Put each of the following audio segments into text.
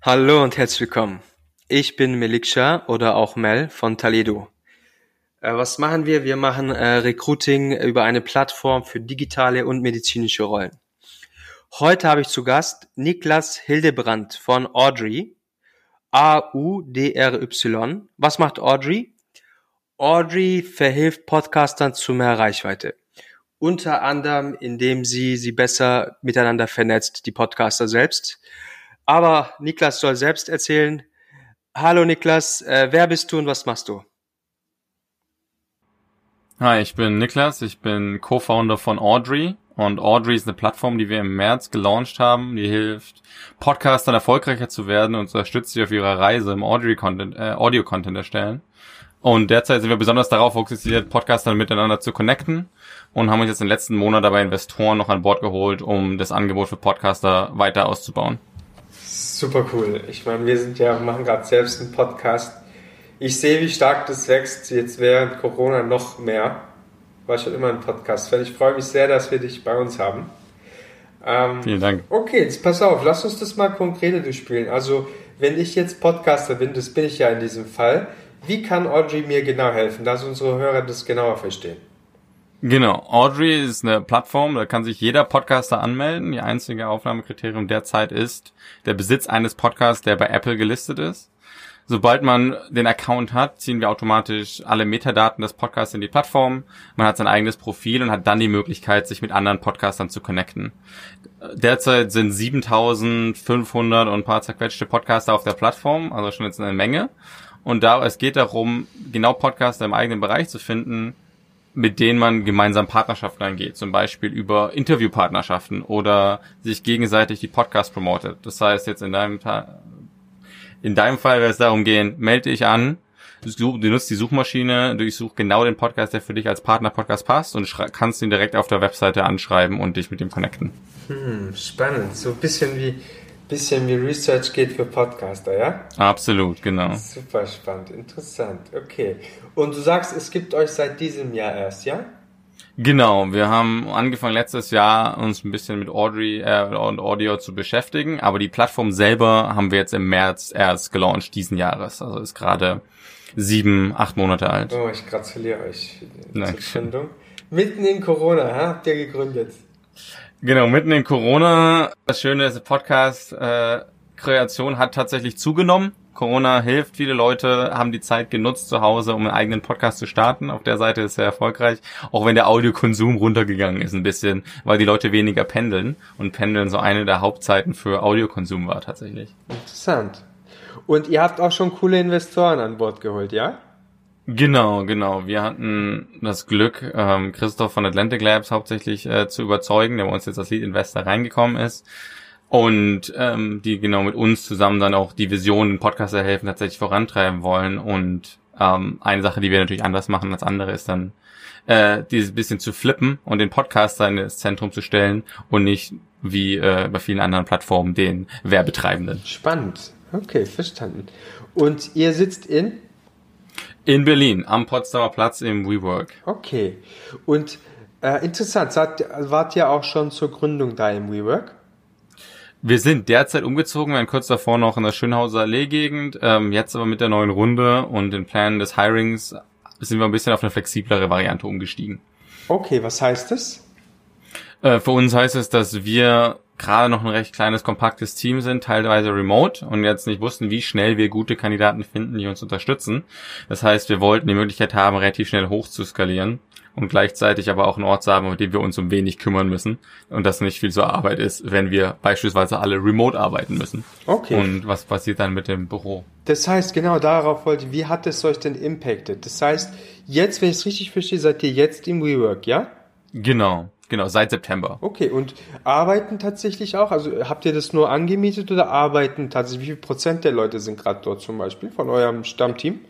Hallo und herzlich willkommen. Ich bin Meliksha oder auch Mel von Taledo. Äh, was machen wir? Wir machen äh, Recruiting über eine Plattform für digitale und medizinische Rollen. Heute habe ich zu Gast Niklas Hildebrandt von Audrey. A-U-D-R-Y. Was macht Audrey? Audrey verhilft Podcastern zu mehr Reichweite. Unter anderem, indem sie sie besser miteinander vernetzt, die Podcaster selbst. Aber Niklas soll selbst erzählen. Hallo Niklas, äh, wer bist du und was machst du? Hi, ich bin Niklas, ich bin Co-Founder von Audrey und Audrey ist eine Plattform, die wir im März gelauncht haben, die hilft Podcastern erfolgreicher zu werden und unterstützt sie auf ihrer Reise im Audrey-Content, äh, Audio-Content erstellen. Und derzeit sind wir besonders darauf fokussiert, Podcastern miteinander zu connecten und haben uns jetzt im letzten Monat dabei Investoren noch an Bord geholt, um das Angebot für Podcaster weiter auszubauen. Super cool. Ich meine, wir sind ja, machen gerade selbst einen Podcast. Ich sehe, wie stark das wächst, jetzt während Corona noch mehr. War schon immer ein Podcast-Fan. Ich freue mich sehr, dass wir dich bei uns haben. Ähm, Vielen Dank. Okay, jetzt pass auf, lass uns das mal konkreter durchspielen. Also, wenn ich jetzt Podcaster bin, das bin ich ja in diesem Fall, wie kann Audrey mir genau helfen, dass unsere Hörer das genauer verstehen? Genau, Audrey ist eine Plattform, da kann sich jeder Podcaster anmelden. Die einzige Aufnahmekriterium derzeit ist der Besitz eines Podcasts, der bei Apple gelistet ist. Sobald man den Account hat, ziehen wir automatisch alle Metadaten des Podcasts in die Plattform. Man hat sein eigenes Profil und hat dann die Möglichkeit, sich mit anderen Podcastern zu connecten. Derzeit sind 7500 und ein paar zerquetschte Podcaster auf der Plattform, also schon jetzt eine Menge. Und da, es geht darum, genau Podcaster im eigenen Bereich zu finden, mit denen man gemeinsam Partnerschaften eingeht, zum Beispiel über Interviewpartnerschaften oder sich gegenseitig die Podcast promotet. Das heißt jetzt in deinem in deinem Fall wird es darum gehen, melde dich an, du, du nutzt die Suchmaschine, du suchst genau den Podcast, der für dich als Partner-Podcast passt und kannst ihn direkt auf der Webseite anschreiben und dich mit ihm connecten. Hm, spannend. So ein bisschen wie bisschen wie Research geht für Podcaster, ja? Absolut, genau. Super spannend, interessant. Okay. Und du sagst, es gibt euch seit diesem Jahr erst, ja? Genau, wir haben angefangen letztes Jahr uns ein bisschen mit Audrey äh, und Audio zu beschäftigen, aber die Plattform selber haben wir jetzt im März erst gelauncht diesen Jahres. Also ist gerade sieben, acht Monate alt. Oh, ich gratuliere euch zur Gründung. Mitten in Corona, habt ihr gegründet? Genau, mitten in Corona. Das Schöne ist, Podcast-Kreation äh, hat tatsächlich zugenommen. Corona hilft. Viele Leute haben die Zeit genutzt zu Hause, um einen eigenen Podcast zu starten. Auf der Seite ist sehr erfolgreich. Auch wenn der Audiokonsum runtergegangen ist ein bisschen, weil die Leute weniger pendeln. Und pendeln so eine der Hauptzeiten für Audiokonsum war tatsächlich. Interessant. Und ihr habt auch schon coole Investoren an Bord geholt, ja? Genau, genau. Wir hatten das Glück, ähm, Christoph von Atlantic Labs hauptsächlich äh, zu überzeugen, der bei uns jetzt als Lead Investor reingekommen ist. Und ähm, die genau mit uns zusammen dann auch die Vision, den Podcaster helfen, tatsächlich vorantreiben wollen. Und ähm, eine Sache, die wir natürlich anders machen als andere, ist dann äh, dieses bisschen zu flippen und den Podcaster in das Zentrum zu stellen und nicht wie äh, bei vielen anderen Plattformen den Werbetreibenden. Spannend. Okay, verstanden. Und ihr sitzt in? In Berlin, am Potsdamer Platz im WeWork. Okay. Und äh, interessant, seid, wart ihr auch schon zur Gründung da im WeWork? Wir sind derzeit umgezogen, wir waren kurz davor noch in der Schönhauser Allee-Gegend, ähm, jetzt aber mit der neuen Runde und den Plänen des Hirings sind wir ein bisschen auf eine flexiblere Variante umgestiegen. Okay, was heißt das? Äh, für uns heißt es, dass wir gerade noch ein recht kleines, kompaktes Team sind, teilweise remote und jetzt nicht wussten, wie schnell wir gute Kandidaten finden, die uns unterstützen. Das heißt, wir wollten die Möglichkeit haben, relativ schnell hoch zu skalieren und gleichzeitig aber auch einen Ort zu haben, mit dem wir uns um wenig kümmern müssen und das nicht viel so Arbeit ist, wenn wir beispielsweise alle remote arbeiten müssen. Okay. Und was passiert dann mit dem Büro? Das heißt, genau darauf wollte, wie hat es euch denn impacted? Das heißt, jetzt, wenn ich es richtig verstehe, seid ihr jetzt im WeWork, ja? Genau. Genau, seit September. Okay, und arbeiten tatsächlich auch? Also habt ihr das nur angemietet oder arbeiten tatsächlich? Wie viel Prozent der Leute sind gerade dort zum Beispiel von eurem Stammteam?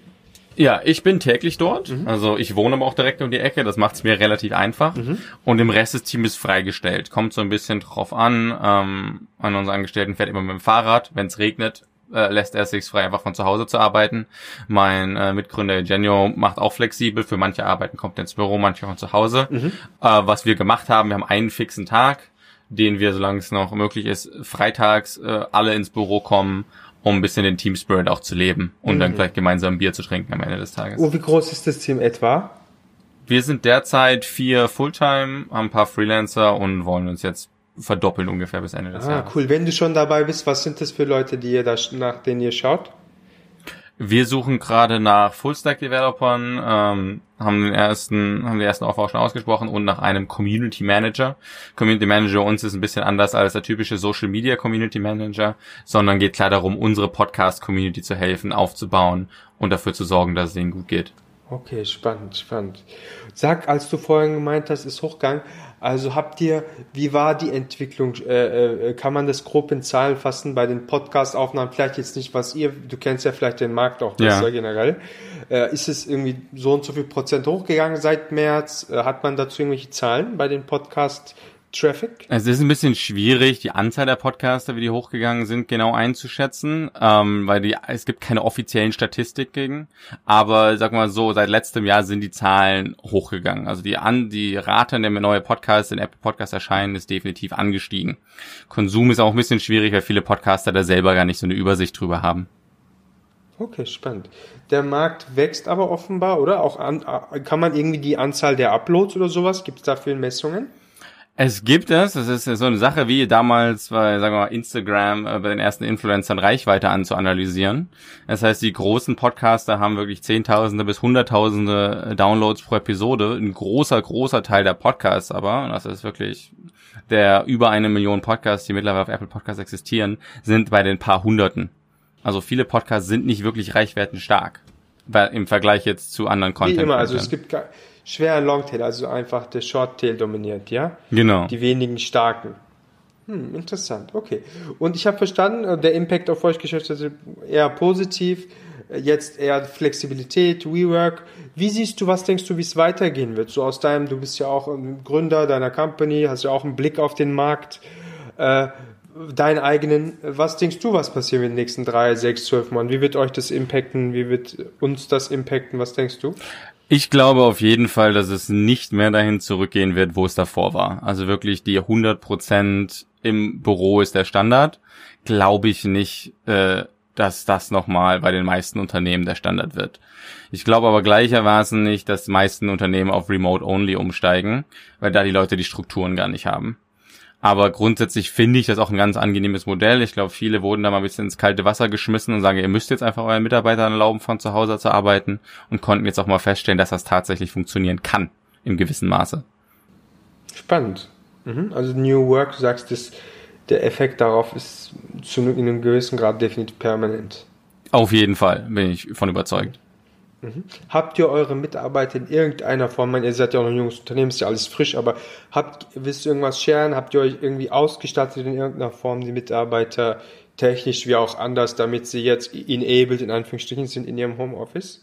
Ja, ich bin täglich dort. Mhm. Also ich wohne aber auch direkt um die Ecke. Das macht es mir relativ einfach. Mhm. Und im Rest des Teams ist freigestellt. Kommt so ein bisschen drauf an. Ähm, an unseren Angestellten fährt immer mit dem Fahrrad. Wenn es regnet, äh, lässt er sich frei, einfach von zu Hause zu arbeiten. Mein äh, Mitgründer Eugenio macht auch flexibel. Für manche Arbeiten kommt er ins Büro, manche von zu Hause. Mhm. Äh, was wir gemacht haben, wir haben einen fixen Tag, den wir, solange es noch möglich ist, freitags äh, alle ins Büro kommen um ein bisschen den Team Spirit auch zu leben und mhm. dann vielleicht gemeinsam ein Bier zu trinken am Ende des Tages. Oh, wie groß ist das Team etwa? Wir sind derzeit vier Fulltime, haben ein paar Freelancer und wollen uns jetzt verdoppeln ungefähr bis Ende des ah, Jahres. cool. Wenn du schon dabei bist, was sind das für Leute, die ihr da, nach denen ihr schaut? Wir suchen gerade nach Full-Stack-Developern, ähm, haben den ersten, haben die ersten Aufbau schon ausgesprochen und nach einem Community Manager. Community Manager uns ist ein bisschen anders als der typische Social Media Community Manager, sondern geht klar darum, unsere Podcast Community zu helfen, aufzubauen und dafür zu sorgen, dass es ihnen gut geht. Okay, spannend, spannend. Sag, als du vorhin gemeint hast, ist Hochgang, also habt ihr, wie war die Entwicklung? Äh, äh, kann man das grob in Zahlen fassen bei den Podcast-Aufnahmen? Vielleicht jetzt nicht, was ihr, du kennst ja vielleicht den Markt auch besser ja. generell. Äh, ist es irgendwie so und so viel Prozent hochgegangen seit März? Äh, hat man dazu irgendwelche Zahlen bei den Podcast Traffic? Es ist ein bisschen schwierig, die Anzahl der Podcaster, wie die hochgegangen sind, genau einzuschätzen, ähm, weil die, es gibt keine offiziellen Statistiken. Aber sag mal so, seit letztem Jahr sind die Zahlen hochgegangen. Also die an die Rate, in der neue Podcasts in Apple Podcasts erscheinen, ist definitiv angestiegen. Konsum ist auch ein bisschen schwierig, weil viele Podcaster da selber gar nicht so eine Übersicht drüber haben. Okay, spannend. Der Markt wächst aber offenbar, oder? Auch an, kann man irgendwie die Anzahl der Uploads oder sowas? Gibt es dafür Messungen? Es gibt es. Es ist so eine Sache wie damals bei, sagen wir mal, Instagram äh, bei den ersten Influencern Reichweite anzuanalysieren. Das heißt, die großen Podcaster haben wirklich Zehntausende bis Hunderttausende Downloads pro Episode. Ein großer, großer Teil der Podcasts aber, das ist wirklich der über eine Million Podcasts, die mittlerweile auf Apple Podcasts existieren, sind bei den paar Hunderten. Also viele Podcasts sind nicht wirklich reichwertenstark im Vergleich jetzt zu anderen Content. Wie immer, also es gibt schwer Longtail, also einfach der Shorttail dominiert, ja? Genau. Die wenigen starken. Hm, interessant, okay. Und ich habe verstanden, äh, der Impact auf euch Geschäft ist eher positiv, äh, jetzt eher Flexibilität, WeWork. Wie siehst du, was denkst du, wie es weitergehen wird? So aus deinem, du bist ja auch ein Gründer deiner Company, hast ja auch einen Blick auf den Markt, äh, deinen eigenen. Was denkst du, was passiert in den nächsten drei, sechs, zwölf Monaten? Wie wird euch das impacten? Wie wird uns das impacten? Was denkst du? Ich glaube auf jeden Fall, dass es nicht mehr dahin zurückgehen wird, wo es davor war. Also wirklich die 100% im Büro ist der Standard. Glaube ich nicht, äh, dass das nochmal bei den meisten Unternehmen der Standard wird. Ich glaube aber gleichermaßen nicht, dass die meisten Unternehmen auf Remote Only umsteigen, weil da die Leute die Strukturen gar nicht haben. Aber grundsätzlich finde ich das auch ein ganz angenehmes Modell. Ich glaube, viele wurden da mal ein bisschen ins kalte Wasser geschmissen und sagen, ihr müsst jetzt einfach euren Mitarbeitern erlauben, von zu Hause zu arbeiten und konnten jetzt auch mal feststellen, dass das tatsächlich funktionieren kann, im gewissen Maße. Spannend. Mhm. Also New Work, du sagst, dass der Effekt darauf ist zu in einem gewissen Grad definitiv permanent. Auf jeden Fall, bin ich von überzeugt. Mhm. Habt ihr eure Mitarbeiter in irgendeiner Form, ihr seid ja auch noch ein junges Unternehmen, ist ja alles frisch, aber habt, wisst ihr irgendwas scheren? Habt ihr euch irgendwie ausgestattet in irgendeiner Form, die Mitarbeiter technisch wie auch anders, damit sie jetzt enabled in Anführungsstrichen sind in ihrem Homeoffice?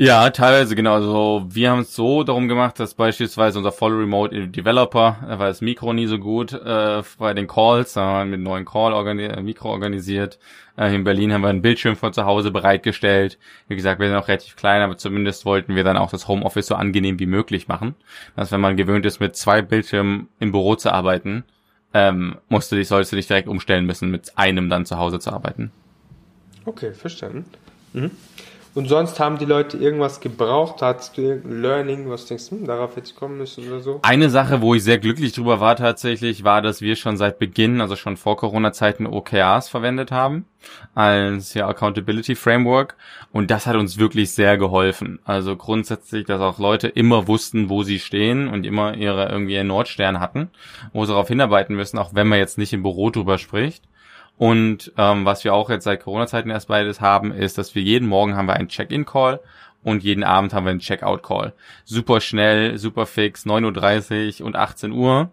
Ja, teilweise genau. Also wir haben es so darum gemacht, dass beispielsweise unser Voll Remote Developer, da war das Mikro nie so gut äh, bei den Calls, da haben wir mit einem neuen Call organi äh, Mikro organisiert. Äh, in Berlin haben wir einen Bildschirm von zu Hause bereitgestellt. Wie gesagt, wir sind auch relativ klein, aber zumindest wollten wir dann auch das Homeoffice so angenehm wie möglich machen. Dass wenn man gewöhnt ist, mit zwei Bildschirmen im Büro zu arbeiten, ähm, musst du dich, solltest du dich direkt umstellen müssen, mit einem dann zu Hause zu arbeiten. Okay, verstanden. Mhm. Und sonst haben die Leute irgendwas gebraucht? Hattest du irgendein Learning, was du denkst, hm, darauf hätte ich kommen müssen oder so? Eine Sache, wo ich sehr glücklich drüber war tatsächlich, war, dass wir schon seit Beginn, also schon vor Corona-Zeiten OKRs verwendet haben als ja Accountability Framework und das hat uns wirklich sehr geholfen. Also grundsätzlich, dass auch Leute immer wussten, wo sie stehen und immer ihre irgendwie ihren Nordstern hatten, wo sie darauf hinarbeiten müssen, auch wenn man jetzt nicht im Büro drüber spricht. Und ähm, was wir auch jetzt seit Corona-Zeiten erst beides haben, ist, dass wir jeden Morgen haben wir einen Check-in-Call und jeden Abend haben wir einen Check-out-Call. Super schnell, super fix, 9.30 Uhr und 18 Uhr.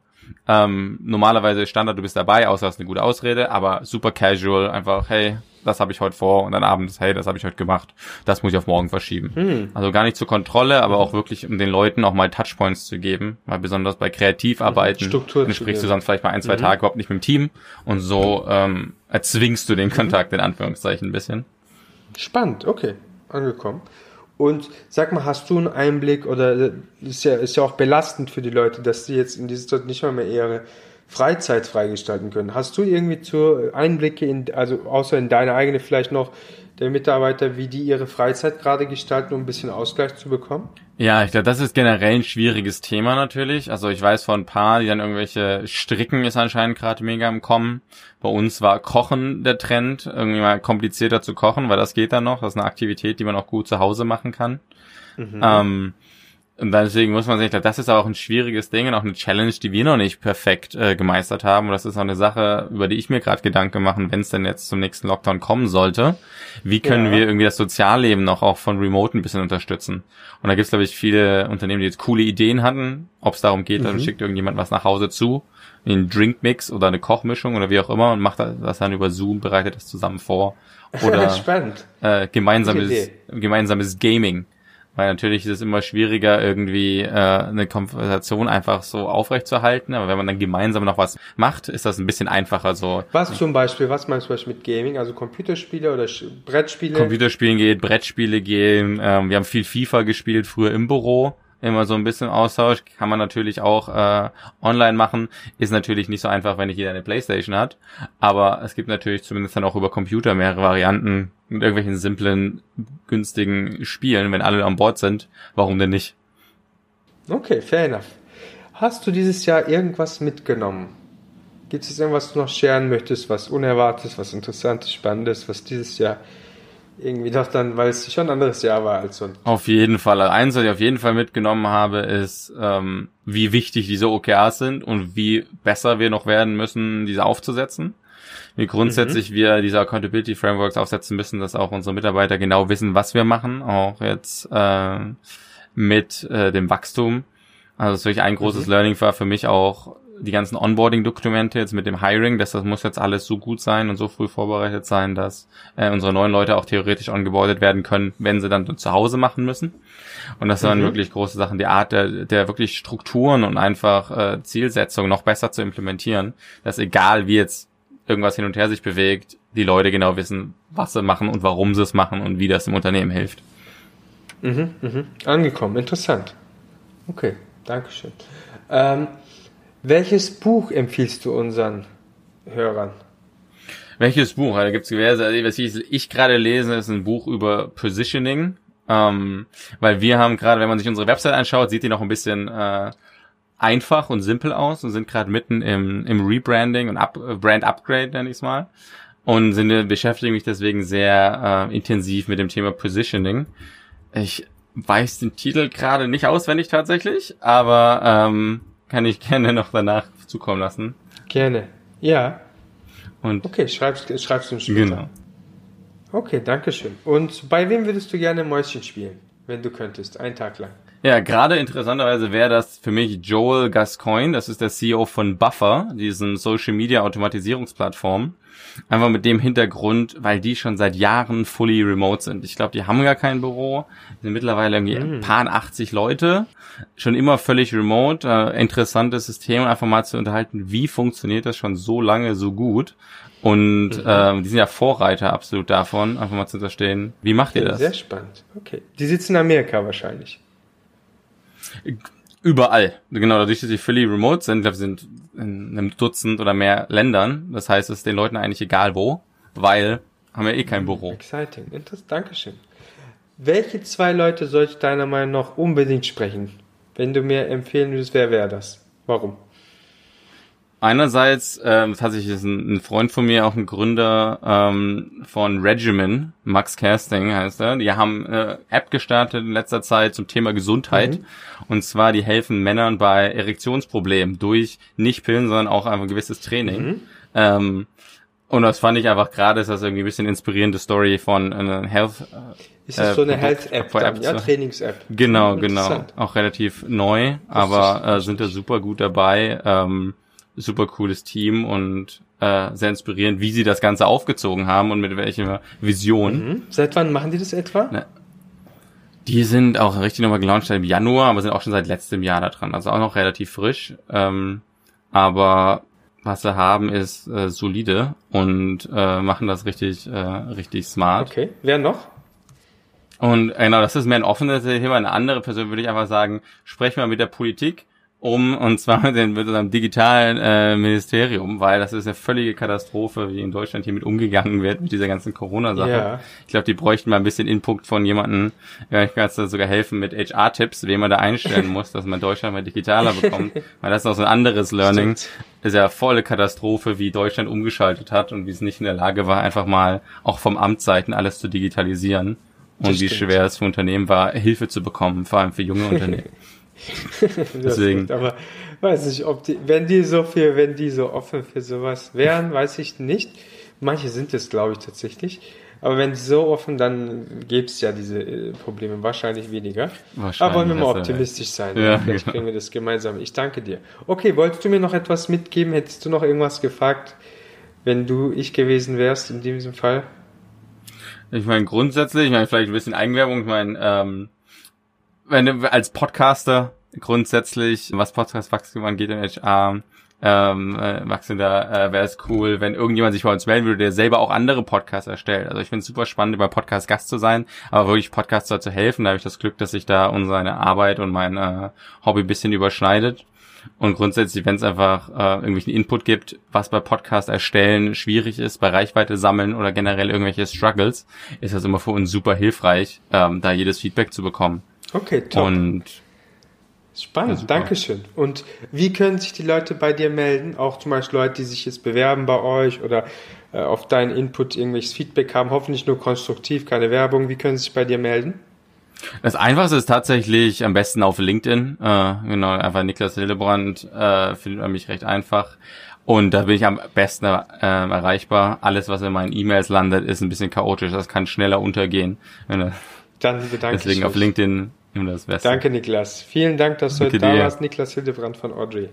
Ähm, normalerweise Standard, du bist dabei, außer hast eine gute Ausrede, aber super casual, einfach, hey, das habe ich heute vor und dann abends, hey, das habe ich heute gemacht, das muss ich auf morgen verschieben. Hm. Also gar nicht zur Kontrolle, aber auch wirklich, um den Leuten auch mal Touchpoints zu geben, weil besonders bei Kreativarbeiten Struktur dann sprichst du sonst vielleicht mal ein, zwei mhm. Tage überhaupt nicht mit dem Team und so ähm, erzwingst du den mhm. Kontakt in Anführungszeichen ein bisschen. Spannend, okay, angekommen. Und sag mal, hast du einen Einblick oder ist ja, ist ja auch belastend für die Leute, dass sie jetzt in dieser Zeit nicht mal mehr ihre Freizeit freigestalten können. Hast du irgendwie zu Einblicke in, also außer in deine eigene vielleicht noch der Mitarbeiter, wie die ihre Freizeit gerade gestalten, um ein bisschen Ausgleich zu bekommen? Ja, ich glaube, das ist generell ein schwieriges Thema natürlich. Also ich weiß von ein paar, die dann irgendwelche Stricken ist anscheinend gerade mega im Kommen. Bei uns war Kochen der Trend, irgendwie mal komplizierter zu kochen, weil das geht dann noch. Das ist eine Aktivität, die man auch gut zu Hause machen kann. Mhm. Ähm, und deswegen muss man sich, das ist auch ein schwieriges Ding und auch eine Challenge, die wir noch nicht perfekt äh, gemeistert haben. Und das ist auch eine Sache, über die ich mir gerade Gedanken machen, wenn es denn jetzt zum nächsten Lockdown kommen sollte. Wie können ja. wir irgendwie das Sozialleben noch auch von Remote ein bisschen unterstützen? Und da gibt es, glaube ich, viele Unternehmen, die jetzt coole Ideen hatten. Ob es darum geht, mhm. dann schickt irgendjemand was nach Hause zu, einen Drinkmix oder eine Kochmischung oder wie auch immer und macht das dann über Zoom, bereitet das zusammen vor. Oder Spannend. Äh, gemeinsames, gemeinsames Gaming weil natürlich ist es immer schwieriger, irgendwie äh, eine Konversation einfach so aufrechtzuerhalten. Aber wenn man dann gemeinsam noch was macht, ist das ein bisschen einfacher so. Was zum Beispiel, was meinst du mit Gaming? Also Computerspiele oder Brettspiele? Computerspielen geht, Brettspiele gehen. Ähm, wir haben viel FIFA gespielt früher im Büro immer so ein bisschen Austausch. Kann man natürlich auch äh, online machen. Ist natürlich nicht so einfach, wenn nicht jeder eine Playstation hat. Aber es gibt natürlich zumindest dann auch über Computer mehrere Varianten mit irgendwelchen simplen, günstigen Spielen, wenn alle an Bord sind. Warum denn nicht? Okay, fair enough. Hast du dieses Jahr irgendwas mitgenommen? Gibt es irgendwas, was du noch scheren möchtest, was Unerwartetes, was Interessantes, Spannendes, was dieses Jahr irgendwie doch dann, weil es schon ein anderes Jahr war als sonst. Auf jeden Fall. Also eins, was ich auf jeden Fall mitgenommen habe, ist, ähm, wie wichtig diese OKRs sind und wie besser wir noch werden müssen, diese aufzusetzen. Wie grundsätzlich mhm. wir diese Accountability Frameworks aufsetzen müssen, dass auch unsere Mitarbeiter genau wissen, was wir machen, auch jetzt äh, mit äh, dem Wachstum. Also das ist wirklich ein großes mhm. Learning war für mich auch die ganzen Onboarding-Dokumente jetzt mit dem Hiring, dass das muss jetzt alles so gut sein und so früh vorbereitet sein, dass äh, unsere neuen Leute auch theoretisch ongeboardet werden können, wenn sie dann zu Hause machen müssen. Und das waren mhm. wirklich große Sachen, die Art der, der wirklich Strukturen und einfach äh, Zielsetzungen noch besser zu implementieren, dass egal wie jetzt irgendwas hin und her sich bewegt, die Leute genau wissen, was sie machen und warum sie es machen und wie das im Unternehmen hilft. Mhm, mhm. Angekommen, interessant. Okay, Dankeschön. Ähm, welches Buch empfiehlst du unseren Hörern? Welches Buch? Da gibt's diverse. Also, was ich, ich gerade lese, ist ein Buch über Positioning. Ähm, weil wir haben gerade, wenn man sich unsere Website anschaut, sieht die noch ein bisschen äh, einfach und simpel aus und sind gerade mitten im, im Rebranding und Up, Brand Upgrade, nenne ich es mal. Und sind, beschäftigen mich deswegen sehr äh, intensiv mit dem Thema Positioning. Ich weiß den Titel gerade nicht auswendig tatsächlich, aber ähm, kann ich gerne noch danach zukommen lassen. Gerne. Ja. Und okay, schreibst, schreibst du später. Genau. Okay, danke schön. Und bei wem würdest du gerne Mäuschen spielen, wenn du könntest, einen Tag lang? Ja, gerade interessanterweise wäre das für mich Joel Gascoigne, das ist der CEO von Buffer, diesen Social Media Automatisierungsplattform. Einfach mit dem Hintergrund, weil die schon seit Jahren fully remote sind. Ich glaube, die haben gar kein Büro, sind mittlerweile irgendwie ein mhm. paar 80 Leute, schon immer völlig remote. Äh, interessantes System, einfach mal zu unterhalten, wie funktioniert das schon so lange so gut. Und mhm. ähm, die sind ja Vorreiter absolut davon, einfach mal zu verstehen, wie macht ihr das? Sehr spannend. Okay. Die sitzen in Amerika wahrscheinlich. Überall. Genau, dadurch, dass sie fully remote sind, glaube, sind in einem Dutzend oder mehr Ländern. Das heißt, es ist den Leuten eigentlich egal wo, weil haben wir eh kein Büro. Exciting. Interessant. Dankeschön. Welche zwei Leute sollte ich deiner Meinung nach unbedingt sprechen? Wenn du mir empfehlen würdest, wer wäre das? Warum? Einerseits ähm, tatsächlich ist ein, ein Freund von mir auch ein Gründer ähm, von Regimen, Max Casting heißt er. Die haben eine App gestartet in letzter Zeit zum Thema Gesundheit. Mhm. Und zwar, die helfen Männern bei Erektionsproblemen durch nicht Pillen, sondern auch einfach ein gewisses Training. Mhm. Ähm, und das fand ich einfach gerade, ist das irgendwie ein bisschen inspirierende Story von einer Health. Äh, ist das so eine Health-App, ja, Trainings-App. Genau, genau. Auch relativ neu, aber äh, sind da super gut dabei. Ähm, super cooles Team und äh, sehr inspirierend, wie sie das Ganze aufgezogen haben und mit welcher Vision. Mhm. Seit wann machen die das etwa? Ne. Die sind auch richtig nochmal gelauncht im Januar, aber sind auch schon seit letztem Jahr da dran. Also auch noch relativ frisch. Ähm, aber was sie haben, ist äh, solide und äh, machen das richtig, äh, richtig smart. Okay, wer noch? Und genau, das ist mehr ein offenes Thema. Eine andere Person würde ich einfach sagen, sprechen wir mit der Politik um, und zwar mit, den, mit unserem digitalen äh, Ministerium, weil das ist eine völlige Katastrophe, wie in Deutschland hiermit umgegangen wird, mit dieser ganzen Corona-Sache. Ja. Ich glaube, die bräuchten mal ein bisschen Input von jemandem, ja, ich kann da sogar helfen mit HR-Tipps, wen man da einstellen muss, dass man Deutschland mal digitaler bekommt. Weil das ist noch so ein anderes Learning. Stimmt. Ist ja volle Katastrophe, wie Deutschland umgeschaltet hat und wie es nicht in der Lage war, einfach mal auch vom Amtsseiten alles zu digitalisieren. Und Das wie stimmt. schwer es für Unternehmen war, Hilfe zu bekommen, vor allem für junge Unternehmen. Deswegen. Das, aber weiß nicht, ob die, wenn die so viel, wenn die so offen für sowas wären, weiß ich nicht. Manche sind es, glaube ich, tatsächlich. Aber wenn die so offen, dann gäbe es ja diese äh, Probleme wahrscheinlich weniger. Wahrscheinlich, Aber wollen wir mal optimistisch sein. Ja, Vielleicht genau. kriegen wir das gemeinsam. Ich danke dir. Okay, wolltest du mir noch etwas mitgeben? Hättest du noch irgendwas gefragt, wenn du ich gewesen wärst in diesem Fall? Ich meine, grundsätzlich, ich meine, vielleicht ein bisschen Eigenwerbung, ich meine, ähm, wenn als Podcaster grundsätzlich, was Podcast-Wachstum angeht in HR, ähm, äh, Wachstum da, äh, wäre es cool, wenn irgendjemand sich bei uns melden würde, der selber auch andere Podcasts erstellt. Also ich finde es super spannend, über Podcast Gast zu sein, aber wirklich Podcaster zu helfen, da habe ich das Glück, dass sich da unsere Arbeit und mein äh, Hobby bisschen überschneidet. Und grundsätzlich, wenn es einfach äh, irgendwelchen Input gibt, was bei Podcast erstellen schwierig ist, bei Reichweite sammeln oder generell irgendwelche Struggles, ist das immer für uns super hilfreich, ähm, da jedes Feedback zu bekommen. Okay, top. Und Spannend, Ja, super. Dankeschön. Und wie können sich die Leute bei dir melden? Auch zum Beispiel Leute, die sich jetzt bewerben bei euch oder äh, auf deinen Input irgendwelches Feedback haben, hoffentlich nur konstruktiv, keine Werbung. Wie können sie sich bei dir melden? das Einfachste ist tatsächlich am besten auf LinkedIn. Äh, genau, einfach Niklas Hildebrand äh, findet man mich recht einfach. Und da bin ich am besten äh, erreichbar. Alles, was in meinen E-Mails landet, ist ein bisschen chaotisch. Das kann schneller untergehen. Dann bedanke Deswegen ich auf mich. LinkedIn immer das Beste. Danke, Niklas. Vielen Dank, dass du heute da dir. warst. Niklas Hildebrand von Audrey.